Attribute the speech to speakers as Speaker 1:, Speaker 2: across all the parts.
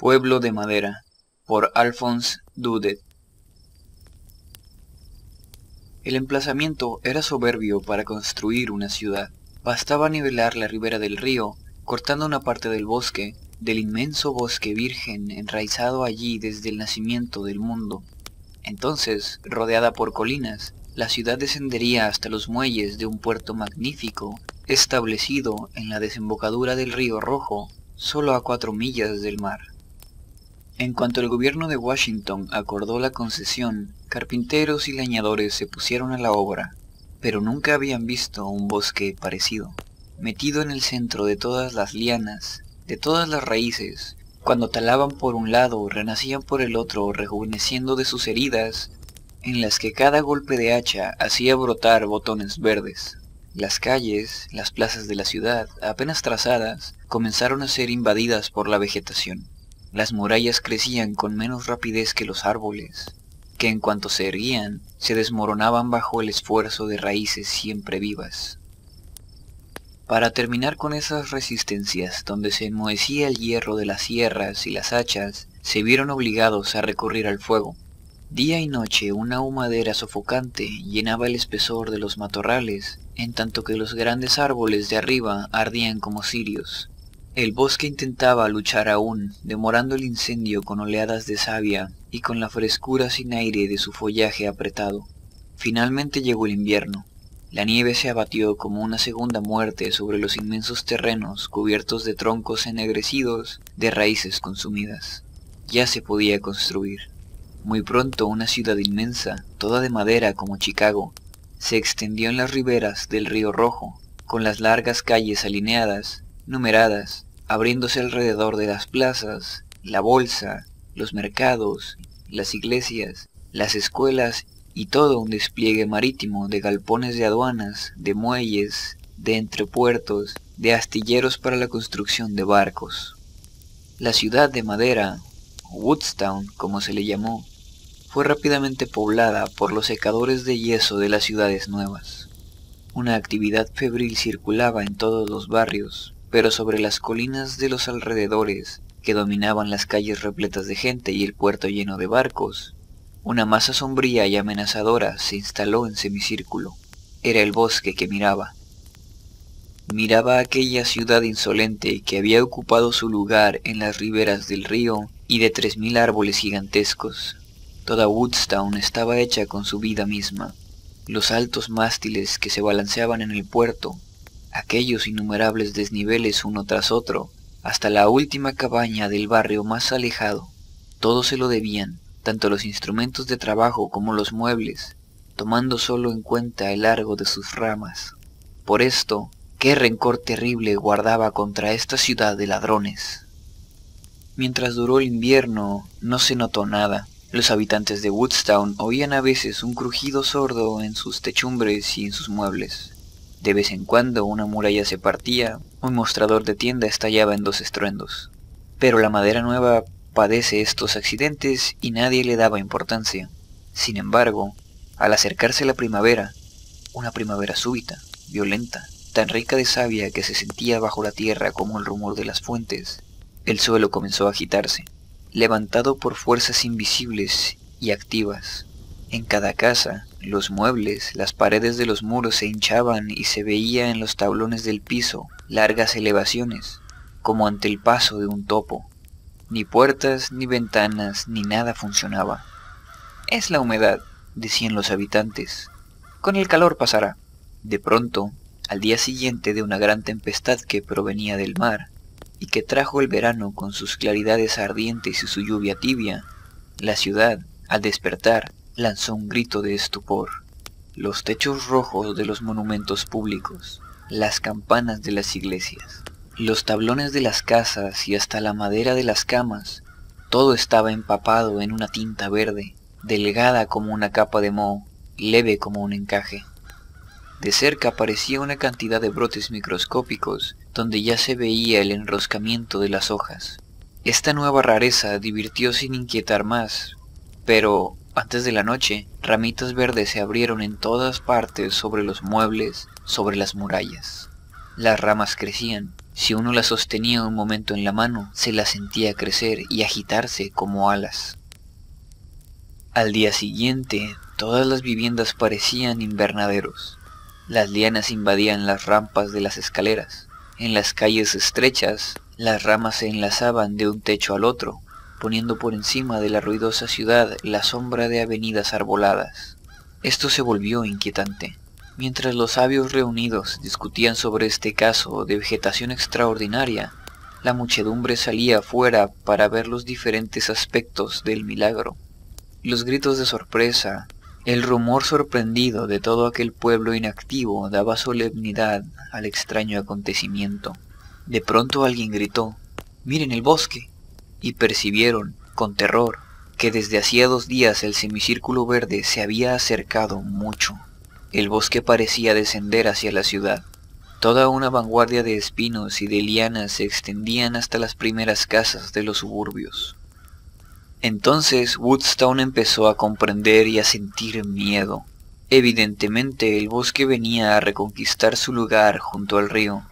Speaker 1: Pueblo de Madera, por Alphonse Dudet. El emplazamiento era soberbio para construir una ciudad. Bastaba nivelar la ribera del río, cortando una parte del bosque, del inmenso bosque virgen enraizado allí desde el nacimiento del mundo. Entonces, rodeada por colinas, la ciudad descendería hasta los muelles de un puerto magnífico, establecido en la desembocadura del río Rojo, solo a cuatro millas del mar. En cuanto el gobierno de Washington acordó la concesión, carpinteros y leñadores se pusieron a la obra, pero nunca habían visto un bosque parecido. Metido en el centro de todas las lianas, de todas las raíces, cuando talaban por un lado, renacían por el otro, rejuveneciendo de sus heridas, en las que cada golpe de hacha hacía brotar botones verdes. Las calles, las plazas de la ciudad, apenas trazadas, comenzaron a ser invadidas por la vegetación. Las murallas crecían con menos rapidez que los árboles, que en cuanto se erguían, se desmoronaban bajo el esfuerzo de raíces siempre vivas. Para terminar con esas resistencias donde se enmohecía el hierro de las sierras y las hachas, se vieron obligados a recurrir al fuego. Día y noche una humadera sofocante llenaba el espesor de los matorrales, en tanto que los grandes árboles de arriba ardían como cirios. El bosque intentaba luchar aún, demorando el incendio con oleadas de savia y con la frescura sin aire de su follaje apretado. Finalmente llegó el invierno. La nieve se abatió como una segunda muerte sobre los inmensos terrenos cubiertos de troncos ennegrecidos, de raíces consumidas. Ya se podía construir. Muy pronto una ciudad inmensa, toda de madera como Chicago, se extendió en las riberas del río Rojo, con las largas calles alineadas, numeradas, abriéndose alrededor de las plazas, la bolsa, los mercados, las iglesias, las escuelas y todo un despliegue marítimo de galpones de aduanas, de muelles, de entrepuertos, de astilleros para la construcción de barcos. La ciudad de madera, Woodstown como se le llamó, fue rápidamente poblada por los secadores de yeso de las ciudades nuevas. Una actividad febril circulaba en todos los barrios, pero sobre las colinas de los alrededores, que dominaban las calles repletas de gente y el puerto lleno de barcos, una masa sombría y amenazadora se instaló en semicírculo. Era el bosque que miraba. Miraba aquella ciudad insolente que había ocupado su lugar en las riberas del río y de tres mil árboles gigantescos. Toda Woodstown estaba hecha con su vida misma. Los altos mástiles que se balanceaban en el puerto, aquellos innumerables desniveles uno tras otro, hasta la última cabaña del barrio más alejado. Todo se lo debían, tanto los instrumentos de trabajo como los muebles, tomando solo en cuenta el largo de sus ramas. Por esto, qué rencor terrible guardaba contra esta ciudad de ladrones. Mientras duró el invierno, no se notó nada. Los habitantes de Woodstown oían a veces un crujido sordo en sus techumbres y en sus muebles. De vez en cuando una muralla se partía, un mostrador de tienda estallaba en dos estruendos. Pero la madera nueva padece estos accidentes y nadie le daba importancia. Sin embargo, al acercarse la primavera, una primavera súbita, violenta, tan rica de savia que se sentía bajo la tierra como el rumor de las fuentes, el suelo comenzó a agitarse, levantado por fuerzas invisibles y activas. En cada casa, los muebles, las paredes de los muros se hinchaban y se veía en los tablones del piso largas elevaciones, como ante el paso de un topo. Ni puertas, ni ventanas, ni nada funcionaba. Es la humedad, decían los habitantes. Con el calor pasará. De pronto, al día siguiente de una gran tempestad que provenía del mar, y que trajo el verano con sus claridades ardientes y su lluvia tibia, la ciudad, al despertar, lanzó un grito de estupor. Los techos rojos de los monumentos públicos, las campanas de las iglesias, los tablones de las casas y hasta la madera de las camas, todo estaba empapado en una tinta verde, delgada como una capa de moho, leve como un encaje. De cerca aparecía una cantidad de brotes microscópicos donde ya se veía el enroscamiento de las hojas. Esta nueva rareza divirtió sin inquietar más, pero antes de la noche, ramitas verdes se abrieron en todas partes sobre los muebles, sobre las murallas. Las ramas crecían, Si uno la sostenía un momento en la mano, se la sentía crecer y agitarse como alas. Al día siguiente, todas las viviendas parecían invernaderos. Las lianas invadían las rampas de las escaleras. En las calles estrechas, las ramas se enlazaban de un techo al otro, poniendo por encima de la ruidosa ciudad la sombra de avenidas arboladas. Esto se volvió inquietante. Mientras los sabios reunidos discutían sobre este caso de vegetación extraordinaria, la muchedumbre salía afuera para ver los diferentes aspectos del milagro. Los gritos de sorpresa, el rumor sorprendido de todo aquel pueblo inactivo daba solemnidad al extraño acontecimiento. De pronto alguien gritó, ¡Miren el bosque! Y percibieron, con terror, que desde hacía dos días el semicírculo verde se había acercado mucho. El bosque parecía descender hacia la ciudad. Toda una vanguardia de espinos y de lianas se extendían hasta las primeras casas de los suburbios. Entonces Woodstown empezó a comprender y a sentir miedo. Evidentemente el bosque venía a reconquistar su lugar junto al río.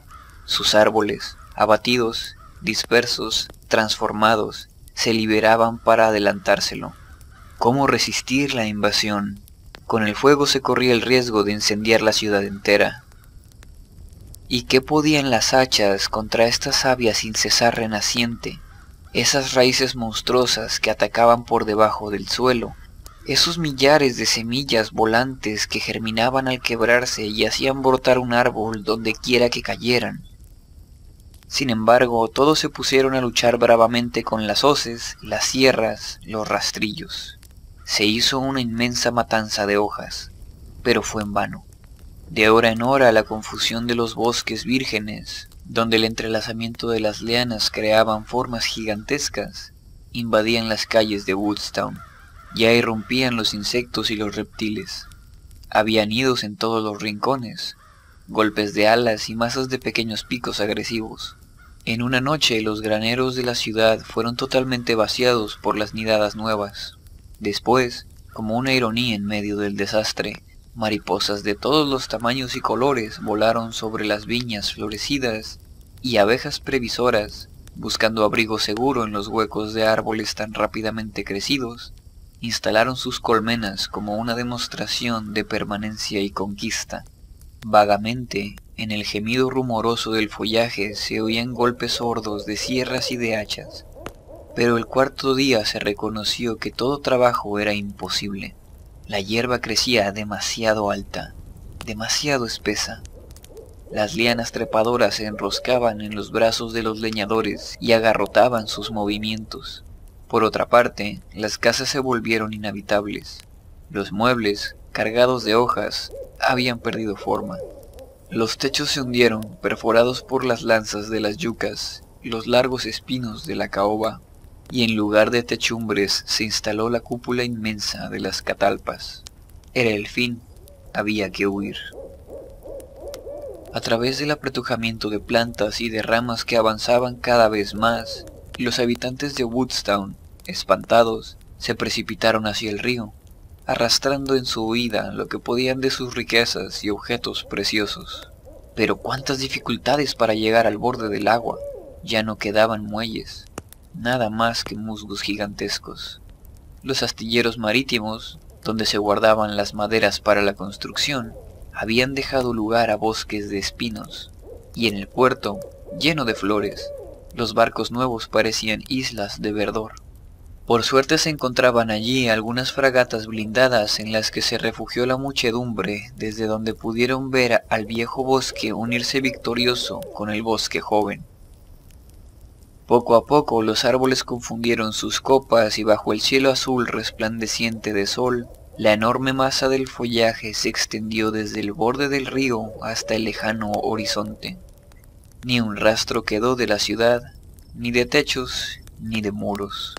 Speaker 1: Sus árboles, abatidos, dispersos, transformados, se liberaban para adelantárselo. ¿Cómo resistir la invasión? Con el fuego se corría el riesgo de incendiar la ciudad entera. ¿Y qué podían las hachas contra esta savia sin cesar renaciente? Esas raíces monstruosas que atacaban por debajo del suelo, esos millares de semillas volantes que germinaban al quebrarse y hacían brotar un árbol donde quiera que cayeran, sin embargo, todos se pusieron a luchar bravamente con las hoces, las sierras, los rastrillos. Se hizo una inmensa matanza de hojas, pero fue en vano. De hora en hora la confusión de los bosques vírgenes, donde el entrelazamiento de las lianas creaban formas gigantescas, invadían las calles de Woodstown. Ya irrumpían los insectos y los reptiles. Había nidos en todos los rincones, golpes de alas y masas de pequeños picos agresivos. En una noche los graneros de la ciudad fueron totalmente vaciados por las nidadas nuevas. Después, como una ironía en medio del desastre, mariposas de todos los tamaños y colores volaron sobre las viñas florecidas y abejas previsoras, buscando abrigo seguro en los huecos de árboles tan rápidamente crecidos, instalaron sus colmenas como una demostración de permanencia y conquista. Vagamente, en el gemido rumoroso del follaje se oían golpes sordos de sierras y de hachas, pero el cuarto día se reconoció que todo trabajo era imposible. La hierba crecía demasiado alta, demasiado espesa. Las lianas trepadoras se enroscaban en los brazos de los leñadores y agarrotaban sus movimientos. Por otra parte, las casas se volvieron inhabitables. Los muebles, cargados de hojas, habían perdido forma. Los techos se hundieron, perforados por las lanzas de las yucas los largos espinos de la caoba, y en lugar de techumbres se instaló la cúpula inmensa de las catalpas. Era el fin, había que huir. A través del apretujamiento de plantas y de ramas que avanzaban cada vez más, los habitantes de Woodstown, espantados, se precipitaron hacia el río, arrastrando en su huida lo que podían de sus riquezas y objetos preciosos. Pero cuántas dificultades para llegar al borde del agua. Ya no quedaban muelles, nada más que musgos gigantescos. Los astilleros marítimos, donde se guardaban las maderas para la construcción, habían dejado lugar a bosques de espinos, y en el puerto, lleno de flores, los barcos nuevos parecían islas de verdor. Por suerte se encontraban allí algunas fragatas blindadas en las que se refugió la muchedumbre, desde donde pudieron ver al viejo bosque unirse victorioso con el bosque joven. Poco a poco los árboles confundieron sus copas y bajo el cielo azul resplandeciente de sol, la enorme masa del follaje se extendió desde el borde del río hasta el lejano horizonte. Ni un rastro quedó de la ciudad, ni de techos, ni de muros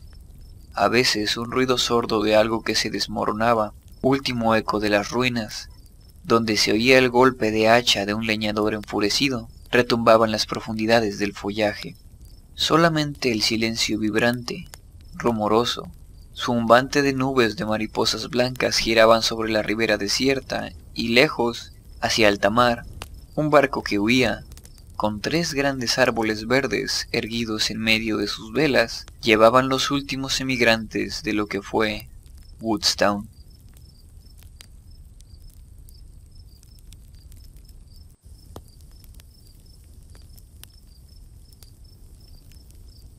Speaker 1: a veces un ruido sordo de algo que se desmoronaba, último eco de las ruinas, donde se oía el golpe de hacha de un leñador enfurecido, retumbaba en las profundidades del follaje. Solamente el silencio vibrante, rumoroso, zumbante de nubes de mariposas blancas giraban sobre la ribera desierta y lejos, hacia alta mar, un barco que huía, con tres grandes árboles verdes erguidos en medio de sus velas, llevaban los últimos emigrantes de lo que fue Woodstown.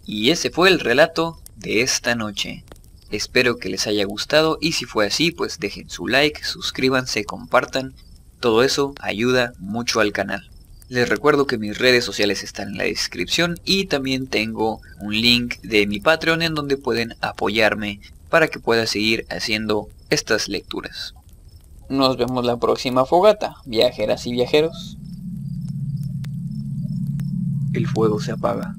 Speaker 1: Y ese fue el relato de esta noche. Espero que les haya gustado y si fue así pues dejen su like, suscríbanse, compartan. Todo eso ayuda mucho al canal. Les recuerdo que mis redes sociales están en la descripción y también tengo un link de mi Patreon en donde pueden apoyarme para que pueda seguir haciendo estas lecturas. Nos vemos la próxima fogata, viajeras y viajeros. El fuego se apaga.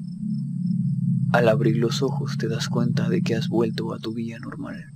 Speaker 1: Al abrir los ojos te das cuenta de que has vuelto a tu vida normal.